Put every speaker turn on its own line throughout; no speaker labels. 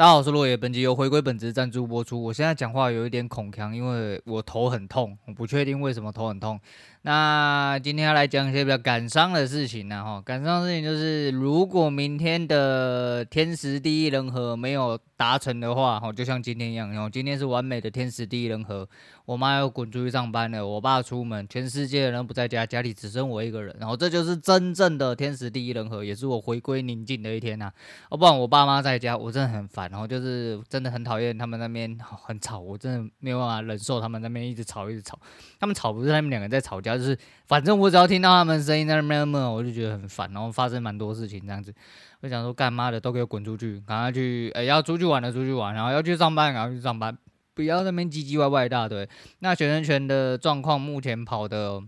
大家好，我是落叶，本集由回归本职赞助播出。我现在讲话有一点恐腔，因为我头很痛，我不确定为什么头很痛。那今天要来讲一些比较感伤的事情呢，哈，感伤的事情就是，如果明天的天时地利人和没有达成的话，哈，就像今天一样，今天是完美的天时地利人和。我妈要滚出去上班了，我爸出门，全世界的人不在家，家里只剩我一个人，然后这就是真正的天时地利人和，也是我回归宁静的一天呐。要不然我爸妈在家，我真的很烦，然后就是真的很讨厌他们那边很吵，我真的没有办法忍受他们那边一直吵一直吵。他们吵不是他们两个在吵架，就是反正我只要听到他们声音在那边，我就觉得很烦，然后发生蛮多事情这样子。我想说干妈的都给我滚出去，赶快去，哎，要出去玩的出去玩，然后要去上班赶快去上班。不要那边唧唧歪歪一大堆。那学生权的状况目前跑的，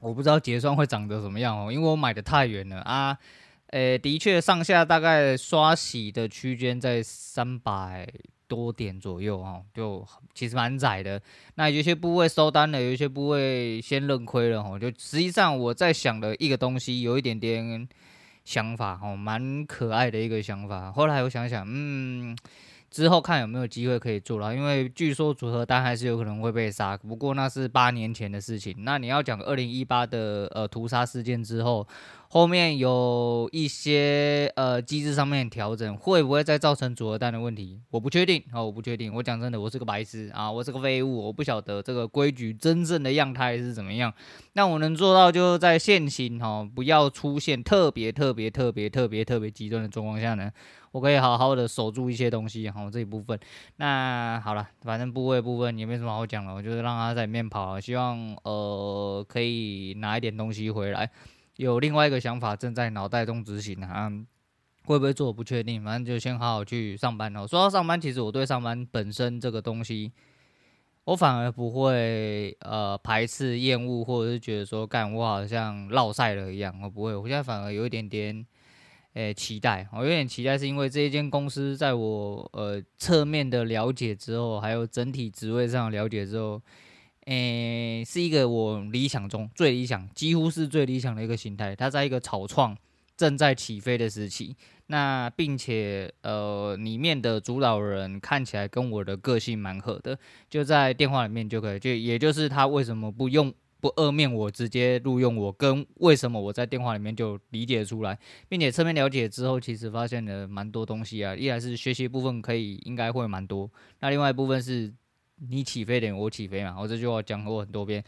我不知道结算会长得怎么样哦，因为我买的太远了啊。诶、欸，的确上下大概刷洗的区间在三百多点左右哦，就其实蛮窄的。那有些部位收单了，有一些部位先认亏了哦。就实际上我在想的一个东西，有一点点想法哦，蛮可爱的一个想法。后来我想想，嗯。之后看有没有机会可以做了，因为据说组合单还是有可能会被杀，不过那是八年前的事情。那你要讲二零一八的呃屠杀事件之后，后面有一些呃机制上面调整，会不会再造成组合单的问题？我不确定哦，我不确定。我讲真的，我是个白痴啊，我是个废物，我不晓得这个规矩真正的样态是怎么样。那我能做到，就在现行哈，不要出现特别特别特别特别特别极端的状况下呢。我可以好好的守住一些东西，好这一部分。那好了，反正部位部分也没什么好讲了，我就是让他在里面跑，希望呃可以拿一点东西回来。有另外一个想法正在脑袋中执行啊，会不会做不确定，反正就先好好去上班哦。说到上班，其实我对上班本身这个东西，我反而不会呃排斥、厌恶，或者是觉得说干我好像落赛了一样，我不会。我现在反而有一点点。诶、期待，我有点期待，是因为这一间公司在我呃侧面的了解之后，还有整体职位上了解之后，诶、是一个我理想中最理想，几乎是最理想的一个形态。它在一个草创正在起飞的时期，那并且呃里面的主导人看起来跟我的个性蛮合的，就在电话里面就可以，就也就是他为什么不用。不二面，我直接录用我，跟为什么我在电话里面就理解出来，并且侧面了解之后，其实发现了蛮多东西啊。一来是学习部分可以应该会蛮多，那另外一部分是你起飞点，我起飞嘛。我这句话讲过很多遍，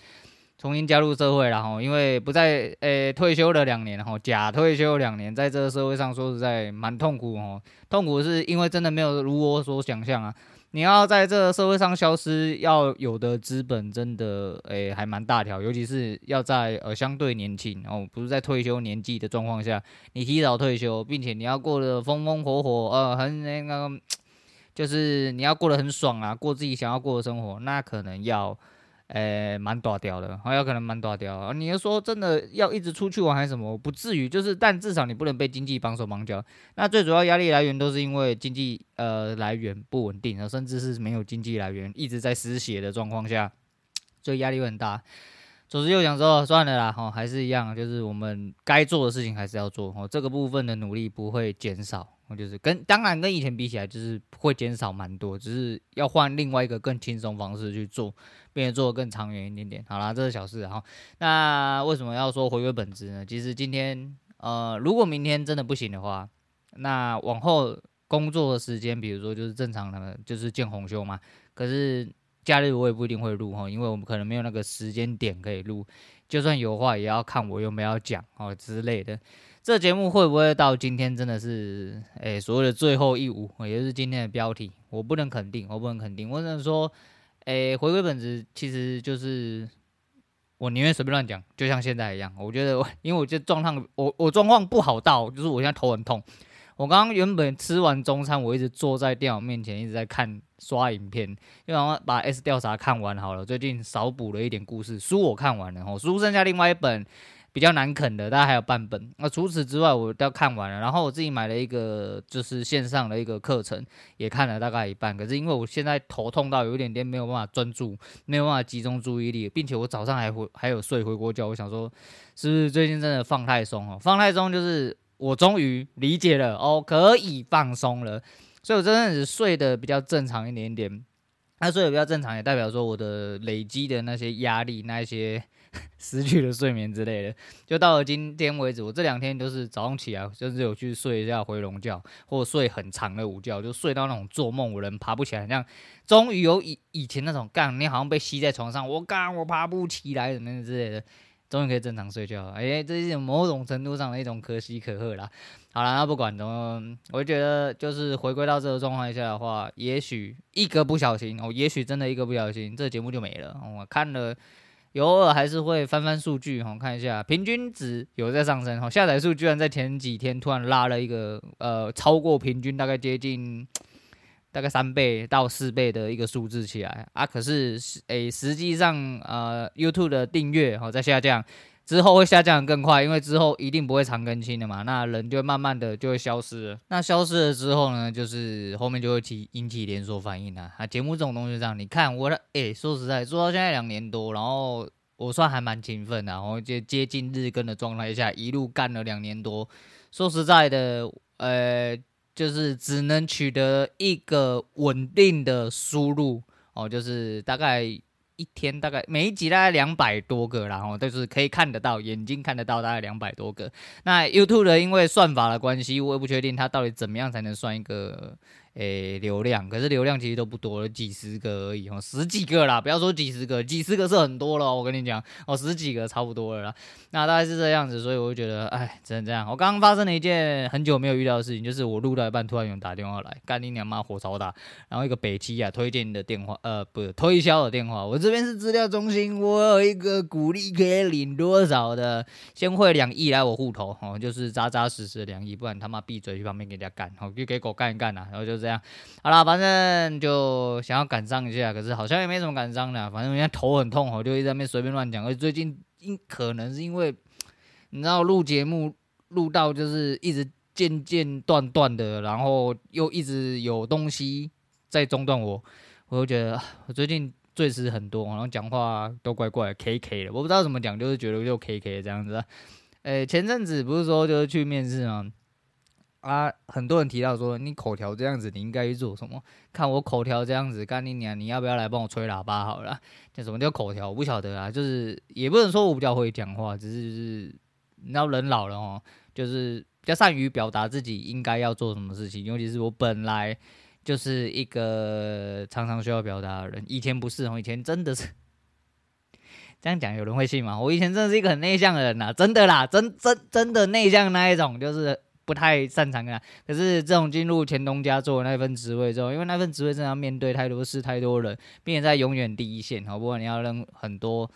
重新加入社会，然后因为不在诶、退休了两年，然后假退休两年，在这个社会上说实在蛮痛苦哦。痛苦是因为真的没有如我所想象啊。你要在这个社会上消失，要有的资本真的诶、还蛮大条，尤其是要在呃相对年轻哦，不是在退休年纪的状况下，你提早退休，并且你要过得风风火火，呃，很那个，就是你要过得很爽啊，过自己想要过的生活，那可能要。诶，蛮大掉的，还有可能蛮大条。你要说真的要一直出去玩还是什么，不至于，就是但至少你不能被经济绑手绑脚。那最主要压力来源都是因为经济呃来源不稳定，甚至是没有经济来源，一直在失血的状况下，所以压力会很大。总之又想说算了啦，哈，还是一样，就是我们该做的事情还是要做，哦，这个部分的努力不会减少。我就是跟当然跟以前比起来，就是会减少蛮多，只是要换另外一个更轻松方式去做，并且做得更长远一点点。好啦，这是小事哈。那为什么要说回归本质呢？其实今天呃，如果明天真的不行的话，那往后工作的时间，比如说就是正常的，就是见红休嘛。可是假日我也不一定会录哈，因为我们可能没有那个时间点可以录。就算有话，也要看我有没有讲哦之类的。这节目会不会到今天真的是诶所谓的最后一舞，也就是今天的标题？我不能肯定，我不能肯定。我只能说，诶，回归本质其实就是我宁愿随便乱讲，就像现在一样。我觉得我，因为我觉得状况，我我状况不好到，就是我现在头很痛。我刚刚原本吃完中餐，我一直坐在电脑面前，一直在看刷影片，因为我把 S 调查看完好了。最近少补了一点故事书，我看完了，哦，书剩下另外一本。比较难啃的，大概还有半本。那除此之外，我都要看完了。然后我自己买了一个，就是线上的一个课程，也看了大概一半。可是因为我现在头痛到有一点点没有办法专注，没有办法集中注意力，并且我早上还回还有睡回锅觉。我想说，是不是最近真的放太松哦？放太松就是我终于理解了哦，可以放松了。所以我这阵子睡得比较正常一点点。那睡得比较正常，也代表说我的累积的那些压力，那一些 失去了睡眠之类的，就到了今天为止，我这两天都是早上起来就是有去睡一下回笼觉，或睡很长的午觉，就睡到那种做梦我人爬不起来，像终于有以以前那种干你好像被吸在床上，我干我爬不起来的那之类的。终于可以正常睡觉了，哎、欸，这是某种程度上的一种可喜可贺啦。好了，那不管怎么，我觉得就是回归到这个状况下的话，也许一个不小心，哦，也许真的一个不小心，这节目就没了。我看了，偶尔还是会翻翻数据，哈，看一下平均值有在上升，哈，下载数居然在前几天突然拉了一个，呃，超过平均大概接近。大概三倍到四倍的一个数字起来啊，可是诶，实际上呃，YouTube 的订阅哦在下降，之后会下降更快，因为之后一定不会长更新的嘛，那人就慢慢的就会消失了。那消失了之后呢，就是后面就会起引起连锁反应啊。啊，节目这种东西这样，你看我的诶，说实在做到现在两年多，然后我算还蛮勤奋的，然后接接近日更的状态下，一路干了两年多。说实在的，呃。就是只能取得一个稳定的输入哦，就是大概一天大概每一集大概两百多个，然后就是可以看得到，眼睛看得到大概两百多个。那 YouTube 的因为算法的关系，我也不确定它到底怎么样才能算一个。诶、流量，可是流量其实都不多，几十个而已哦，十几个啦，不要说几十个，几十个是很多了，我跟你讲哦，十几个差不多了啦。那大概是这样子，所以我就觉得，哎，只能这样。我刚刚发生了一件很久没有遇到的事情，就是我录到一半，突然有人打电话来，干你娘妈，火超大，然后一个北七啊推荐的电话，呃，不是推销的电话，我这边是资料中心，我有一个鼓励可以领多少的，先汇两亿来我户头，哦，就是扎扎实实的两亿，不然他妈闭嘴去旁边给人家干，好，就给狗干一干呐，然后就是。这样，好啦，反正就想要感伤一下，可是好像也没什么感伤的，反正人家头很痛，我就一直在那边随便乱讲。而最近因可能是因为你知道录节目录到就是一直间间断断的，然后又一直有东西在中断我，我就觉得我最近最迟很多，然后讲话都怪怪的，K K 的，我不知道怎么讲，就是觉得就 K K 这样子。诶，前阵子不是说就是去面试吗？啊，很多人提到说你口条这样子，你应该去做什么？看我口条这样子，干你娘！你要不要来帮我吹喇叭好了？这什么叫口条？我不晓得啊，就是也不能说我比较会讲话，只是就是你知道人老了哦，就是比较善于表达自己应该要做什么事情。尤其是我本来就是一个常常需要表达的人，以前不是哦，以前真的是 这样讲，有人会信吗？我以前真的是一个很内向的人呐，真的啦，真真真的内向那一种，就是。不太擅长啊，可是这种进入前东家做那份职位之后，因为那份职位真的要面对太多事、太多人，并且在永远第一线，好不管你要扔很多，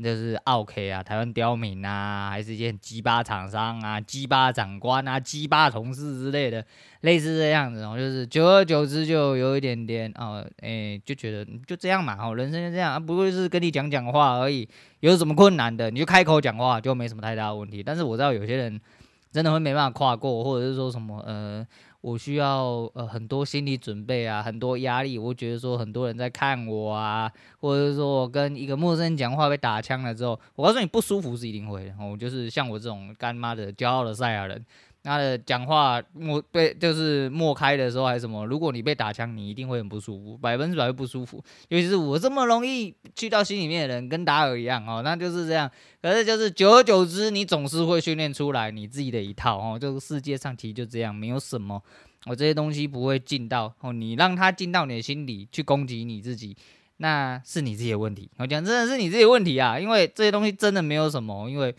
就是 OK 啊、台湾刁民啊，还是一些鸡巴厂商啊、鸡巴长官啊、鸡巴同事之类的，类似这样子，然后就是久而久之就有一点点哦，诶、就觉得就这样嘛，哦，人生就这样啊，不过是跟你讲讲话而已，有什么困难的你就开口讲话，就没什么太大问题。但是我知道有些人。真的会没办法跨过，或者是说什么呃，我需要呃很多心理准备啊，很多压力。我觉得说很多人在看我啊，或者是说我跟一个陌生人讲话被打枪了之后，我告诉你不舒服是一定会的。我就是像我这种干妈的骄傲的赛亚人。他的讲话莫被就是莫开的时候还是什么？如果你被打枪，你一定会很不舒服，百分之百会不舒服。尤其是我这么容易去到心里面的人，跟达尔一样哦，那就是这样。可是就是久而久之，你总是会训练出来你自己的一套哦。这个世界上其实就这样，没有什么我这些东西不会进到哦，你让他进到你的心里去攻击你自己，那是你自己的问题。我讲真的是你自己的问题啊，因为这些东西真的没有什么，因为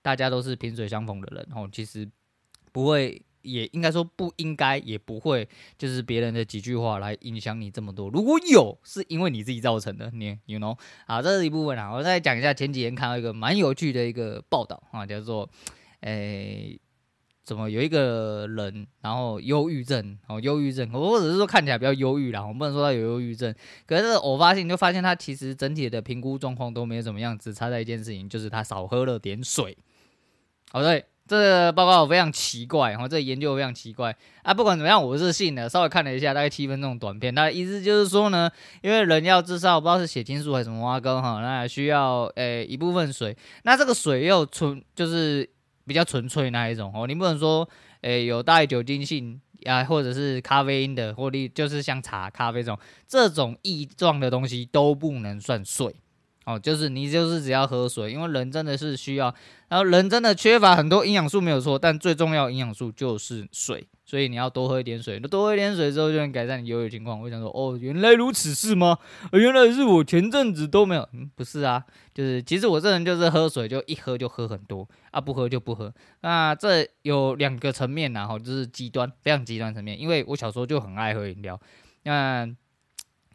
大家都是萍水相逢的人哦，其实。不会，也应该说不应该，也不会，就是别人的几句话来影响你这么多。如果有，是因为你自己造成的，你，you know，好，这是一部分啊。我再讲一下，前几天看到一个蛮有趣的一个报道啊，叫做，诶，怎么有一个人，然后忧郁症，哦，忧郁症，或者是说看起来比较忧郁啦，我不能说他有忧郁症，可是偶发性就发现他其实整体的评估状况都没有怎么样，只差在一件事情，就是他少喝了点水。好，对。这个报告非常奇怪，哈这研究非常奇怪啊！不管怎么样，我是信的。稍微看了一下，大概七分钟短片，那意思就是说呢，因为人要至少不知道是血清素还是什么挖根哈，那需要诶一部分水，那这个水又纯就是比较纯粹那一种哦，你不能说诶有带酒精性啊，或者是咖啡因的，或者就是像茶、咖啡这种这种异状的东西都不能算水。哦，就是你就是只要喝水，因为人真的是需要，然后人真的缺乏很多营养素没有错，但最重要营养素就是水，所以你要多喝一点水，那多喝一点水之后就能改善你游泳情况。我想说，哦，原来如此是吗？原来是我前阵子都没有，嗯，不是啊，就是其实我这人就是喝水就一喝就喝很多啊，不喝就不喝。那这有两个层面然后就是极端，非常极端层面，因为我小时候就很爱喝饮料，那。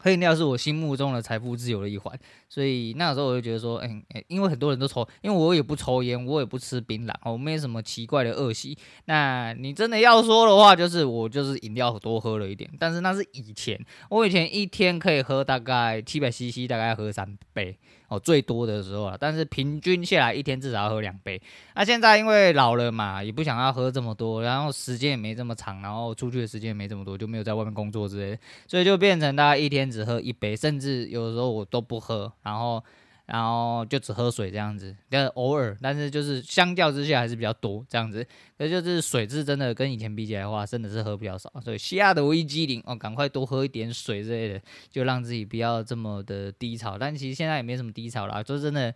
喝饮料是我心目中的财富自由的一环，所以那时候我就觉得说，哎、欸，因为很多人都抽，因为我也不抽烟，我也不吃槟榔，我没什么奇怪的恶习。那你真的要说的话，就是我就是饮料多喝了一点，但是那是以前，我以前一天可以喝大概七百 CC，大概喝三杯。哦，最多的时候啊，但是平均下来一天至少要喝两杯。那现在因为老了嘛，也不想要喝这么多，然后时间也没这么长，然后出去的时间也没这么多，就没有在外面工作之类的，所以就变成大概一天只喝一杯，甚至有的时候我都不喝，然后。然后就只喝水这样子，但偶尔，但是就是相较之下还是比较多这样子。可就是水质真的跟以前比起来的话，真的是喝比较少。所以下的危机灵哦，赶快多喝一点水之类的，就让自己不要这么的低潮。但其实现在也没什么低潮啦，就真的。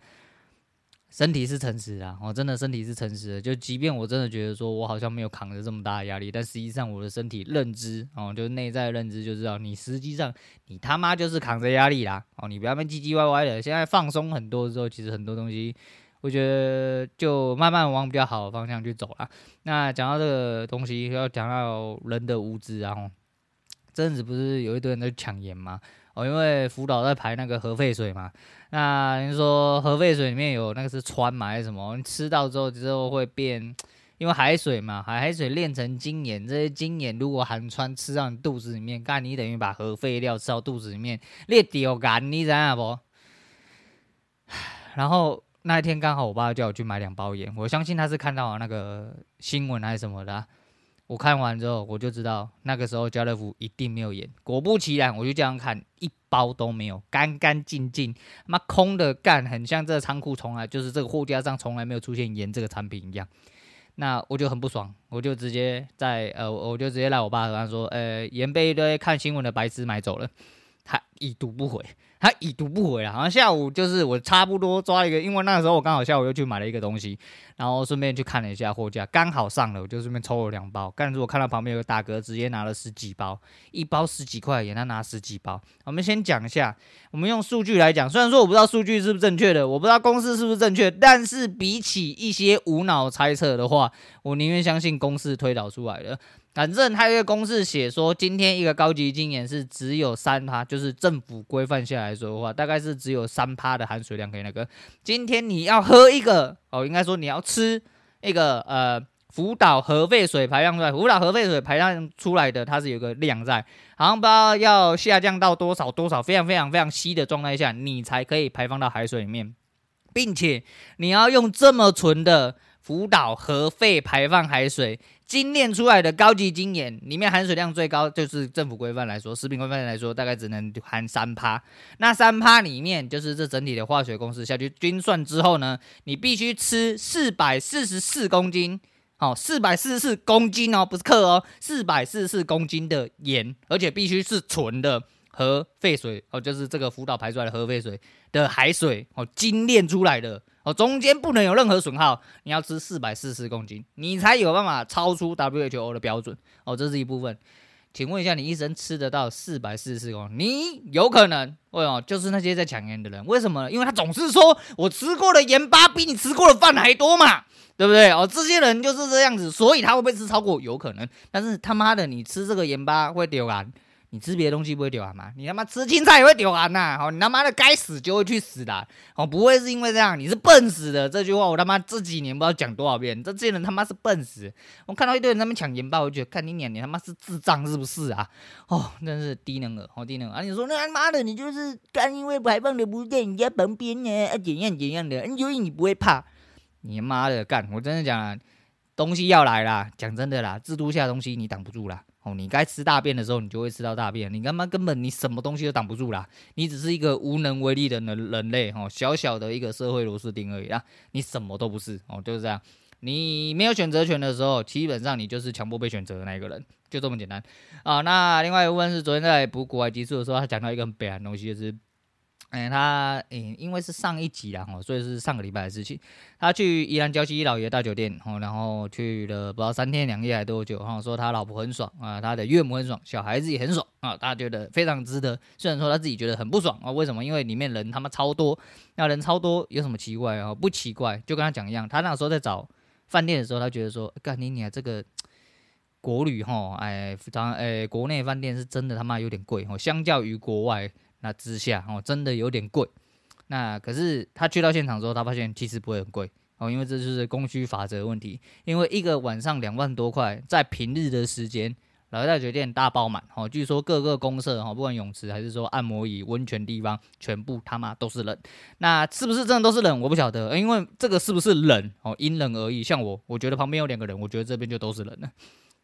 身体是诚实的，我、哦、真的身体是诚实的。就即便我真的觉得说我好像没有扛着这么大的压力，但实际上我的身体认知哦，就是内在认知就知道，你实际上你他妈就是扛着压力啦。哦，你不要那么唧唧歪歪的。现在放松很多之后，其实很多东西，我觉得就慢慢往比较好的方向去走了。那讲到这个东西，要讲到人的无知啊。哦，这阵子不是有一堆人在抢盐吗？哦，因为福岛在排那个核废水嘛。那你说核废水里面有那个是氚嘛还是什么？你吃到之后之后会变，因为海水嘛，海海水炼成精盐，这些精盐如果含氚吃到你肚子里面，干你等于把核废料吃到肚子里面，裂掉干，你知道不？然后那一天刚好我爸叫我去买两包盐，我相信他是看到那个新闻还是什么的。我看完之后，我就知道那个时候家乐福一定没有盐。果不其然，我就这样看，一包都没有，干干净净，妈空的干，很像这个仓库从来就是这个货架上从来没有出现盐这个产品一样。那我就很不爽，我就直接在呃，我就直接来我爸和他说，呃，盐被一堆看新闻的白痴买走了，他已读不回。他已读不回了，好像下午就是我差不多抓一个，因为那个时候我刚好下午又去买了一个东西，然后顺便去看了一下货架，刚好上了，我就顺便抽了两包。但是我看到旁边有个大哥直接拿了十几包，一包十几块钱，他拿十几包。我们先讲一下，我们用数据来讲，虽然说我不知道数据是不是正确的，我不知道公式是不是正确，但是比起一些无脑猜测的话，我宁愿相信公式推导出来的。反正他有一个公式写说，今天一个高级精盐是只有三趴，就是政府规范下来说的话，大概是只有三趴的含水量可以那个。今天你要喝一个哦，应该说你要吃一个呃福岛核废水排放出来，福岛核废水排放出来的它是有个量在，好像不知道要下降到多少多少非常非常非常稀的状态下，你才可以排放到海水里面，并且你要用这么纯的福岛核废排放海水。精炼出来的高级精盐里面含水量最高，就是政府规范来说，食品规范来说，大概只能含三趴。那三趴里面，就是这整体的化学公式下去均算之后呢，你必须吃四百四十四公斤，哦，四百四十四公斤哦，不是克哦，四百四十四公斤的盐，而且必须是纯的核废水哦，就是这个福岛排出来的核废水的海水哦，精炼出来的。哦，中间不能有任何损耗，你要吃四百四十公斤，你才有办法超出 WHO 的标准。哦，这是一部分。请问一下，你一生吃得到四百四十公斤？你有可能？为什么？就是那些在抢盐的人，为什么？因为他总是说我吃过的盐巴比你吃过的饭还多嘛，对不对？哦，这些人就是这样子，所以他会不会吃超过？有可能。但是他妈的，你吃这个盐巴会丢完。你吃别的东西不会丢汗吗？你他妈吃青菜也会丢汗呐！哦，你他妈的该死就会去死的！哦，不会是因为这样，你是笨死的。这句话我他妈这几年不知道讲多少遍，这这些人他妈是笨死。我看到一堆人在那边抢盐巴，我就觉得看你娘，你他妈是智障是不是啊？哦，真是低能儿，好低能儿啊！你说那他妈的，你就是刚因为排放的不在人家旁边呢，啊怎样怎样的，所以你不会怕？你妈的干！我真的讲，东西要来啦，讲真的啦，制度下东西你挡不住啦。哦，你该吃大便的时候，你就会吃到大便。你他妈根本你什么东西都挡不住啦，你只是一个无能为力的人人类哦，小小的一个社会螺丝钉而已啦，你什么都不是哦，就是这样。你没有选择权的时候，基本上你就是强迫被选择的那一个人就这么简单啊。那另外一部分是昨天在补国外基数的时候，他讲到一个很悲哀的东西，就是。哎，他哎，因为是上一集啦，吼，所以是上个礼拜的事情。他去宜兰礁溪老爷大酒店，吼，然后去了不知道三天两夜还多久，哈，说他老婆很爽啊，他的岳母很爽，小孩子也很爽啊，大家觉得非常值得。虽然说他自己觉得很不爽啊，为什么？因为里面人他妈超多，那人超多有什么奇怪啊？不奇怪，就跟他讲一样。他那时候在找饭店的时候，他觉得说，干你娘这个国旅哈，哎，当哎，国内饭店是真的他妈有点贵哦，相较于国外。那之下哦，真的有点贵。那可是他去到现场之后，他发现其实不会很贵哦，因为这就是供需法则问题。因为一个晚上两万多块，在平日的时间，老大酒店大爆满哦。据说各个公设哈，不管泳池还是说按摩椅、温泉地方，全部他妈都是人。那是不是真的都是人？我不晓得，因为这个是不是人哦，因人而异。像我，我觉得旁边有两个人，我觉得这边就都是人了。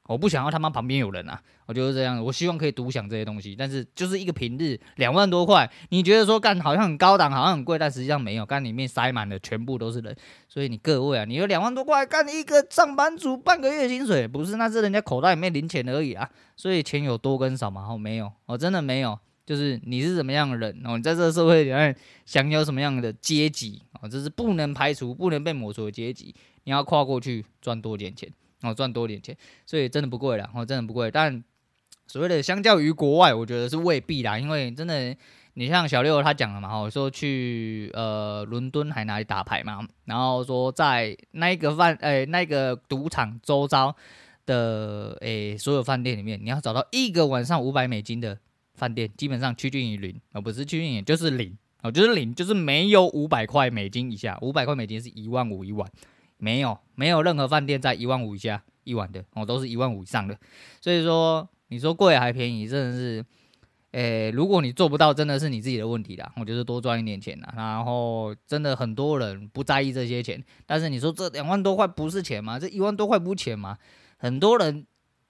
我不想要他妈旁边有人啊，我就是这样。我希望可以独享这些东西，但是就是一个平日两万多块，你觉得说干好像很高档，好像很贵，但实际上没有，干里面塞满了，全部都是人。所以你各位啊，你有两万多块干一个上班族半个月薪水，不是，那是人家口袋里面零钱而已啊。所以钱有多跟少嘛？哦，没有，哦，真的没有。就是你是什么样的人哦，你在这个社会里面享有什么样的阶级哦，这是不能排除、不能被抹除的阶级。你要跨过去赚多点钱。哦，赚多点钱，所以真的不贵啦。哦，真的不贵。但所谓的相较于国外，我觉得是未必啦。因为真的，你像小六他讲了嘛，哦，说去呃伦敦还哪里打牌嘛，然后说在那个饭诶那个赌场周遭的诶所有饭店里面，你要找到一个晚上五百美金的饭店，基本上趋近于零，而不是趋近于就是零哦，就是零，就是没有五百块美金以下，五百块美金是一万五一晚。没有，没有任何饭店在一万五以下一晚的哦，都是一万五以上的。所以说，你说贵还便宜，真的是，诶，如果你做不到，真的是你自己的问题啦。我就是多赚一点钱啦。然后，真的很多人不在意这些钱，但是你说这两万多块不是钱吗？这一万多块不是钱吗？很多人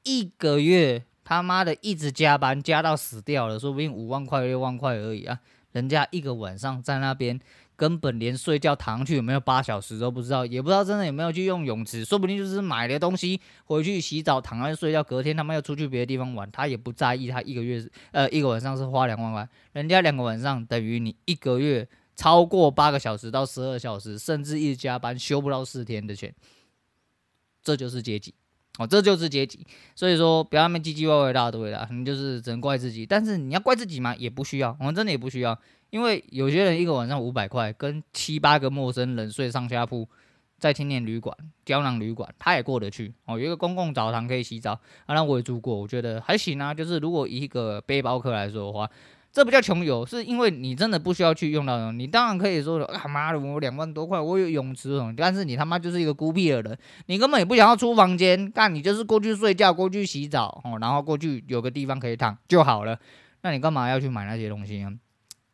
一个月他妈的一直加班，加到死掉了，说不定五万块六万块而已啊。人家一个晚上在那边。根本连睡觉躺上去有没有八小时都不知道，也不知道真的有没有去用泳池，说不定就是买了东西回去洗澡躺上去睡觉，隔天他们要出去别的地方玩，他也不在意。他一个月呃一个晚上是花两万块，人家两个晚上等于你一个月超过八个小时到十二小时，甚至一直加班休不到四天的钱，这就是阶级哦，这就是阶级。所以说不要那么唧唧歪歪一大堆啦，你就是只能怪自己。但是你要怪自己吗？也不需要，我们真的也不需要。因为有些人一个晚上五百块，跟七八个陌生人睡上下铺，在青年旅馆、胶囊旅馆，他也过得去哦。有一个公共澡堂可以洗澡，啊，那我也住过，我觉得还行啊。就是如果以一个背包客来说的话，这不叫穷游，是因为你真的不需要去用到。你当然可以说，他妈的，我两万多块，我有泳池哦。但是你他妈就是一个孤僻的人，你根本也不想要出房间，干你就是过去睡觉，过去洗澡哦，然后过去有个地方可以躺就好了。那你干嘛要去买那些东西呢？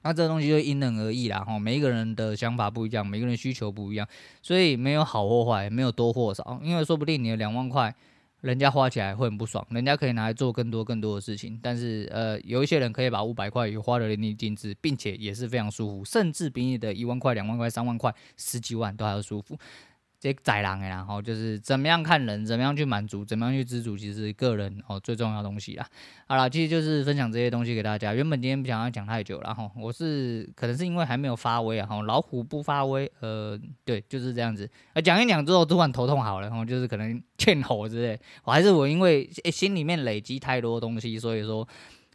那这个东西就因人而异啦，哈，每一个人的想法不一样，每个人需求不一样，所以没有好或坏，没有多或少，因为说不定你的两万块，人家花起来会很不爽，人家可以拿来做更多更多的事情，但是呃，有一些人可以把五百块也花得淋漓尽致，并且也是非常舒服，甚至比你的一万块、两万块、三万块、十几万都还要舒服。这宰狼哎，然后就是怎么样看人，怎么样去满足，怎么样去知足，其实个人哦最重要的东西啦。好啦，其实就是分享这些东西给大家。原本今天不想要讲太久了哈，我是可能是因为还没有发威啊哈，老虎不发威，呃，对，就是这样子。呃，讲一讲之后突然头痛好了，然后就是可能 欠吼之类，我还是我因为心里面累积太多东西，所以说。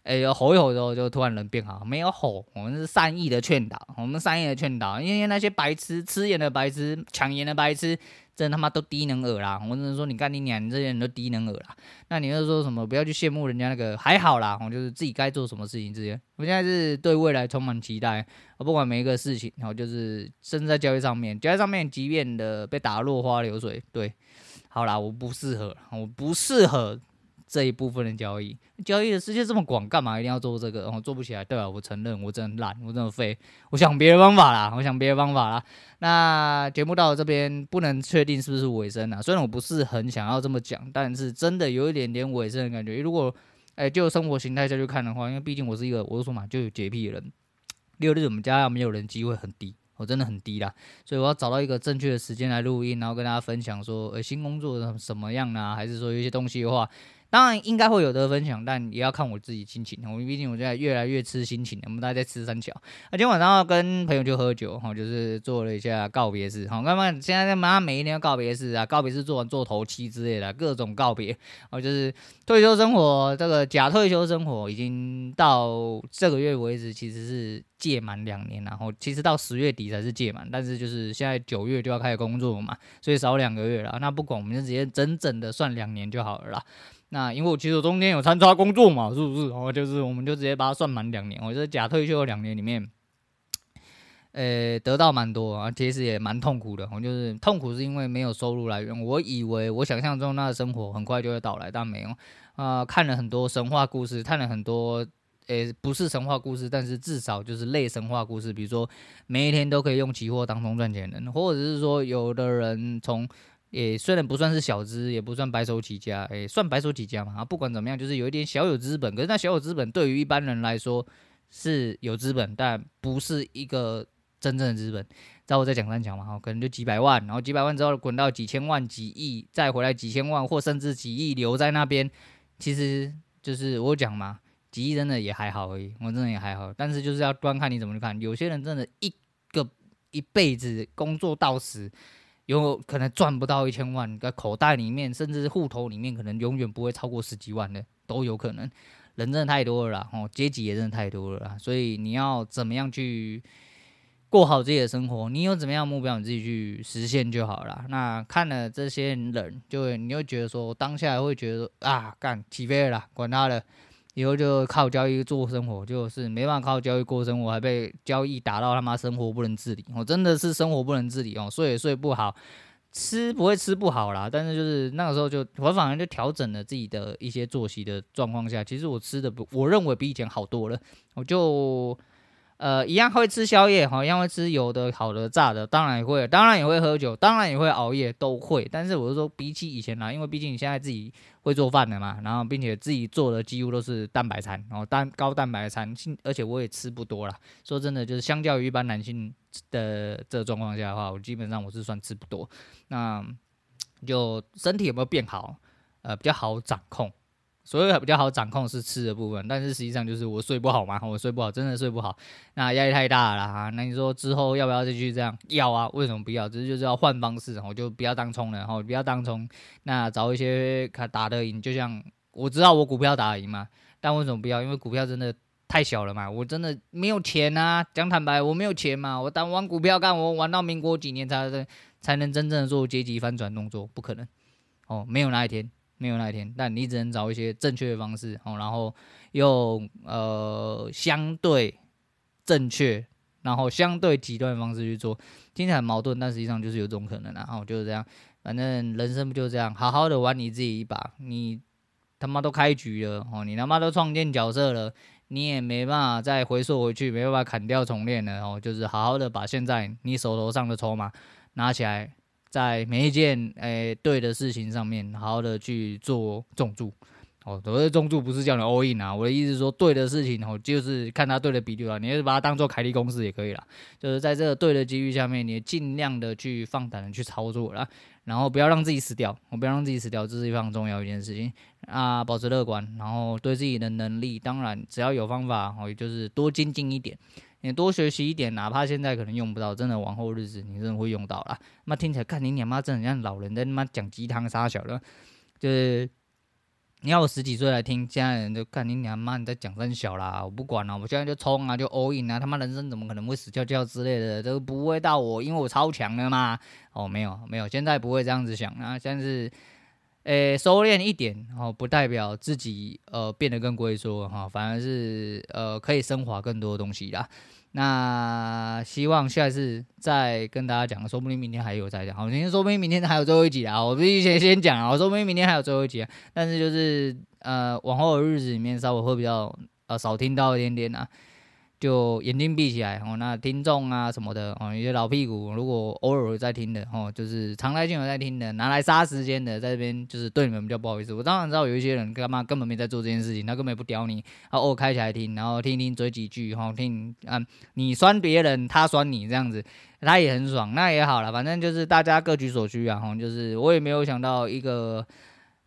哎，吼一吼之后，就突然人变好。没有吼，我们是善意的劝导，我们善意的劝导。因为那些白痴、吃盐的白痴、抢盐的白痴，真他妈都低能儿啦！我只能说，你干你娘，你这些人都低能儿啦。那你又说什么？不要去羡慕人家那个，还好啦。我就是自己该做什么事情这些。我现在是对未来充满期待。我不管每一个事情，然后就是甚至在交易上面，交易上面即便的被打落花流水，对，好啦，我不适合，我不适合。这一部分的交易，交易的世界这么广，干嘛一定要做这个？然后做不起来，对吧？我承认，我真的烂，我真的废。我想别的方法啦，我想别的方法啦。那节目到这边，不能确定是不是尾声啊？虽然我不是很想要这么讲，但是真的有一点点尾声的感觉。如果哎，就生活形态下去看的话，因为毕竟我是一个，我就说嘛，就有洁癖的人。六日我们家要没有人机会很低，我真的很低啦。所以我要找到一个正确的时间来录音，然后跟大家分享说，呃，新工作什么样啊？还是说有一些东西的话。当然应该会有得分享，但也要看我自己心情。我毕竟我现在越来越吃心情了，我们大家在吃三角。那今天晚上要跟朋友去喝酒，哈，就是做了一下告别式。好，那么现在在妈每一年要告别式啊，告别式做完做头七之类的各种告别。哦，就是退休生活，这个假退休生活已经到这个月为止，其实是届满两年，然后其实到十月底才是届满，但是就是现在九月就要开始工作嘛，所以少两个月了。那不管，我们就直接整整的算两年就好了啦。那因为我其实中间有参加工作嘛，是不是？然后就是我们就直接把它算满两年。我觉得假退休两年里面，呃，得到蛮多啊，其实也蛮痛苦的。我就是痛苦是因为没有收入来源。我以为我想象中那个生活很快就会到来，但没有。啊、呃，看了很多神话故事，看了很多，呃，不是神话故事，但是至少就是类神话故事。比如说每一天都可以用期货当中赚钱的，或者是说有的人从也虽然不算是小资，也不算白手起家，诶，算白手起家嘛。啊，不管怎么样，就是有一点小有资本。可是那小有资本对于一般人来说是有资本，但不是一个真正的资本。在我在讲三讲嘛，哈，可能就几百万，然后几百万之后滚到几千万、几亿，再回来几千万或甚至几亿留在那边。其实就是我讲嘛，几亿真的也还好而已，我真的也还好。但是就是要观看你怎么去看，有些人真的一个一辈子工作到死。有可能赚不到一千万，在口袋里面，甚至户头里面，可能永远不会超过十几万的，都有可能。人真的太多了啦，哦，阶级也真的太多了，所以你要怎么样去过好自己的生活？你有怎么样目标，你自己去实现就好了。那看了这些人，就会你会觉得说，当下会觉得啊，干起飞了，管他的。以后就靠交易做生活，就是没办法靠交易过生活，还被交易打到他妈生活不能自理。我真的是生活不能自理哦，睡也睡不好，吃不会吃不好啦。但是就是那个时候就我反而就调整了自己的一些作息的状况下，其实我吃的不，我认为比以前好多了。我就。呃，一样会吃宵夜，好，一样会吃油的、好的、炸的，当然也会，当然也会喝酒，当然也会熬夜，都会。但是我是说，比起以前啦，因为毕竟你现在自己会做饭的嘛，然后并且自己做的几乎都是蛋白餐，然后蛋高蛋白餐，而且我也吃不多啦。说真的，就是相较于一般男性的这状况下的话，我基本上我是算吃不多。那就身体有没有变好？呃，比较好掌控。所以比较好掌控是吃的部分，但是实际上就是我睡不好嘛，我睡不好，真的睡不好，那压力太大了哈。那你说之后要不要继续这样？要啊，为什么不要？只是就是要换方式，我就不要当冲了，然后不要当冲，那找一些卡打得赢。就像我知道我股票打得赢嘛，但为什么不要？因为股票真的太小了嘛，我真的没有钱啊。讲坦白，我没有钱嘛，我当玩股票干，我玩到民国几年才才能真正的做阶级翻转动作，不可能哦，没有那一天。没有那一天，但你只能找一些正确的方式哦，然后用呃相对正确，然后相对极端的方式去做，听起来矛盾，但实际上就是有种可能。然后就是这样，反正人生不就这样，好好的玩你自己一把。你他妈都开局了哦，你他妈都创建角色了，你也没办法再回溯回去，没办法砍掉重练了哦。就是好好的把现在你手头上的筹码拿起来。在每一件诶、对的事情上面，好好的去做重注哦。所谓重注不是叫你 all in 啊，我的意思是说，对的事情哦，就是看它对的比率啊。你也是把它当做凯利公式也可以啦。就是在这个对的机遇下面，你尽量的去放胆的去操作啦，然后不要让自己死掉，我不要让自己死掉，这是非常重要一件事情啊。保持乐观，然后对自己的能力，当然只要有方法哦，就是多精进一点。你多学习一点，哪怕现在可能用不到，真的往后日子你真的会用到啦。那听起来，看你娘妈真的像老人在他妈讲鸡汤杀小的，就是你要我十几岁来听，现在人就看你娘妈你在讲三小啦，我不管了，我现在就冲啊，就 all in 啊，他妈人生怎么可能会死翘翘之类的，都不会到我，因为我超强的嘛。哦，没有没有，现在不会这样子想啊，现在是。诶、收敛一点哦，不代表自己呃变得更龟缩哈，反而是呃可以升华更多东西啦。那希望下次再跟大家讲，说不定明天还有再讲。好，今天说不定明天还有最后一集啊，我必须先先讲啊，我说不定明天还有最后一集啊。但是就是呃往后的日子里面稍微会比较呃少听到一点点啊。就眼睛闭起来哦，那听众啊什么的哦，一些老屁股，如果偶尔在听的哦，就是常态性有在听的，拿来杀时间的，在这边就是对你们比较不好意思。我当然知道有一些人干嘛根本没在做这件事情，他根本也不屌你，他偶尔开起来听，然后听听嘴几句，然后听啊，你酸别人，他酸你这样子，他也很爽，那也好了，反正就是大家各取所需啊，就是我也没有想到一个。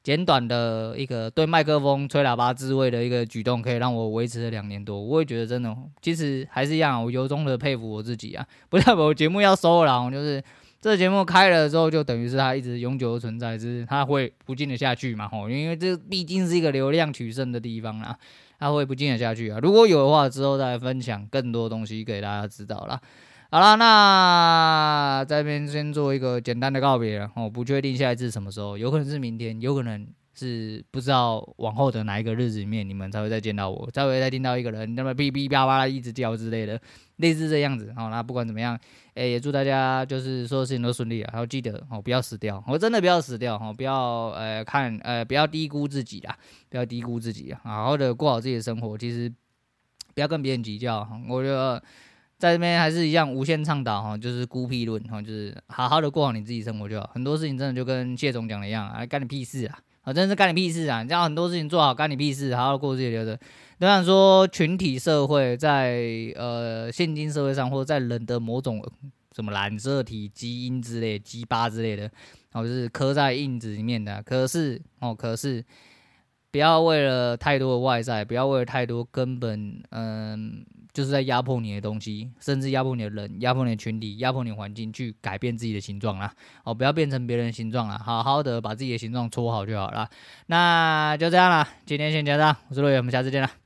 简短的一个对麦克风吹喇叭自慰的一个举动，可以让我维持了两年多。我也觉得真的，其实还是一样，我由衷的佩服我自己啊！不代表我节目要收了，就是这个节目开了之后，就等于是它一直永久的存在，就是它会不进得下去嘛，吼，因为这毕竟是一个流量取胜的地方啦，它会不进得下去啊。如果有的话，之后再分享更多东西给大家知道啦。好了，那这边先做一个简单的告别了。我不确定下一次什么时候，有可能是明天，有可能是不知道往后的哪一个日子里面，你们才会再见到我，才会再听到一个人那么哔哔叭叭一直叫之类的，类似这样子。好，那不管怎么样，哎，也祝大家就是所有事情都顺利啊。然后记得哦，不要死掉，我真的不要死掉哦，不要呃看呃不要低估自己啦，不要低估自己，好好的过好自己的生活。其实不要跟别人计较，我觉得。在这边还是一样无限倡导哈，就是孤僻论哈，就是好好的过好你自己生活就好。很多事情真的就跟谢总讲的一样啊，干你屁事啊！啊，真是干你屁事啊！你这样很多事情做好，干你屁事，好好过自己的。人。当然说群体社会在呃现今社会上，或者在人的某种什么染色体、基因之类、鸡巴之类的，哦，就是刻在印子里面的。可是哦，可是不要为了太多的外在，不要为了太多根本嗯。就是在压迫你的东西，甚至压迫你的人，压迫你的群体，压迫你的环境，去改变自己的形状啦。哦，不要变成别人的形状啦，好好的把自己的形状搓好就好了。那就这样了，今天先讲这样，我是陆远，我们下次见啦。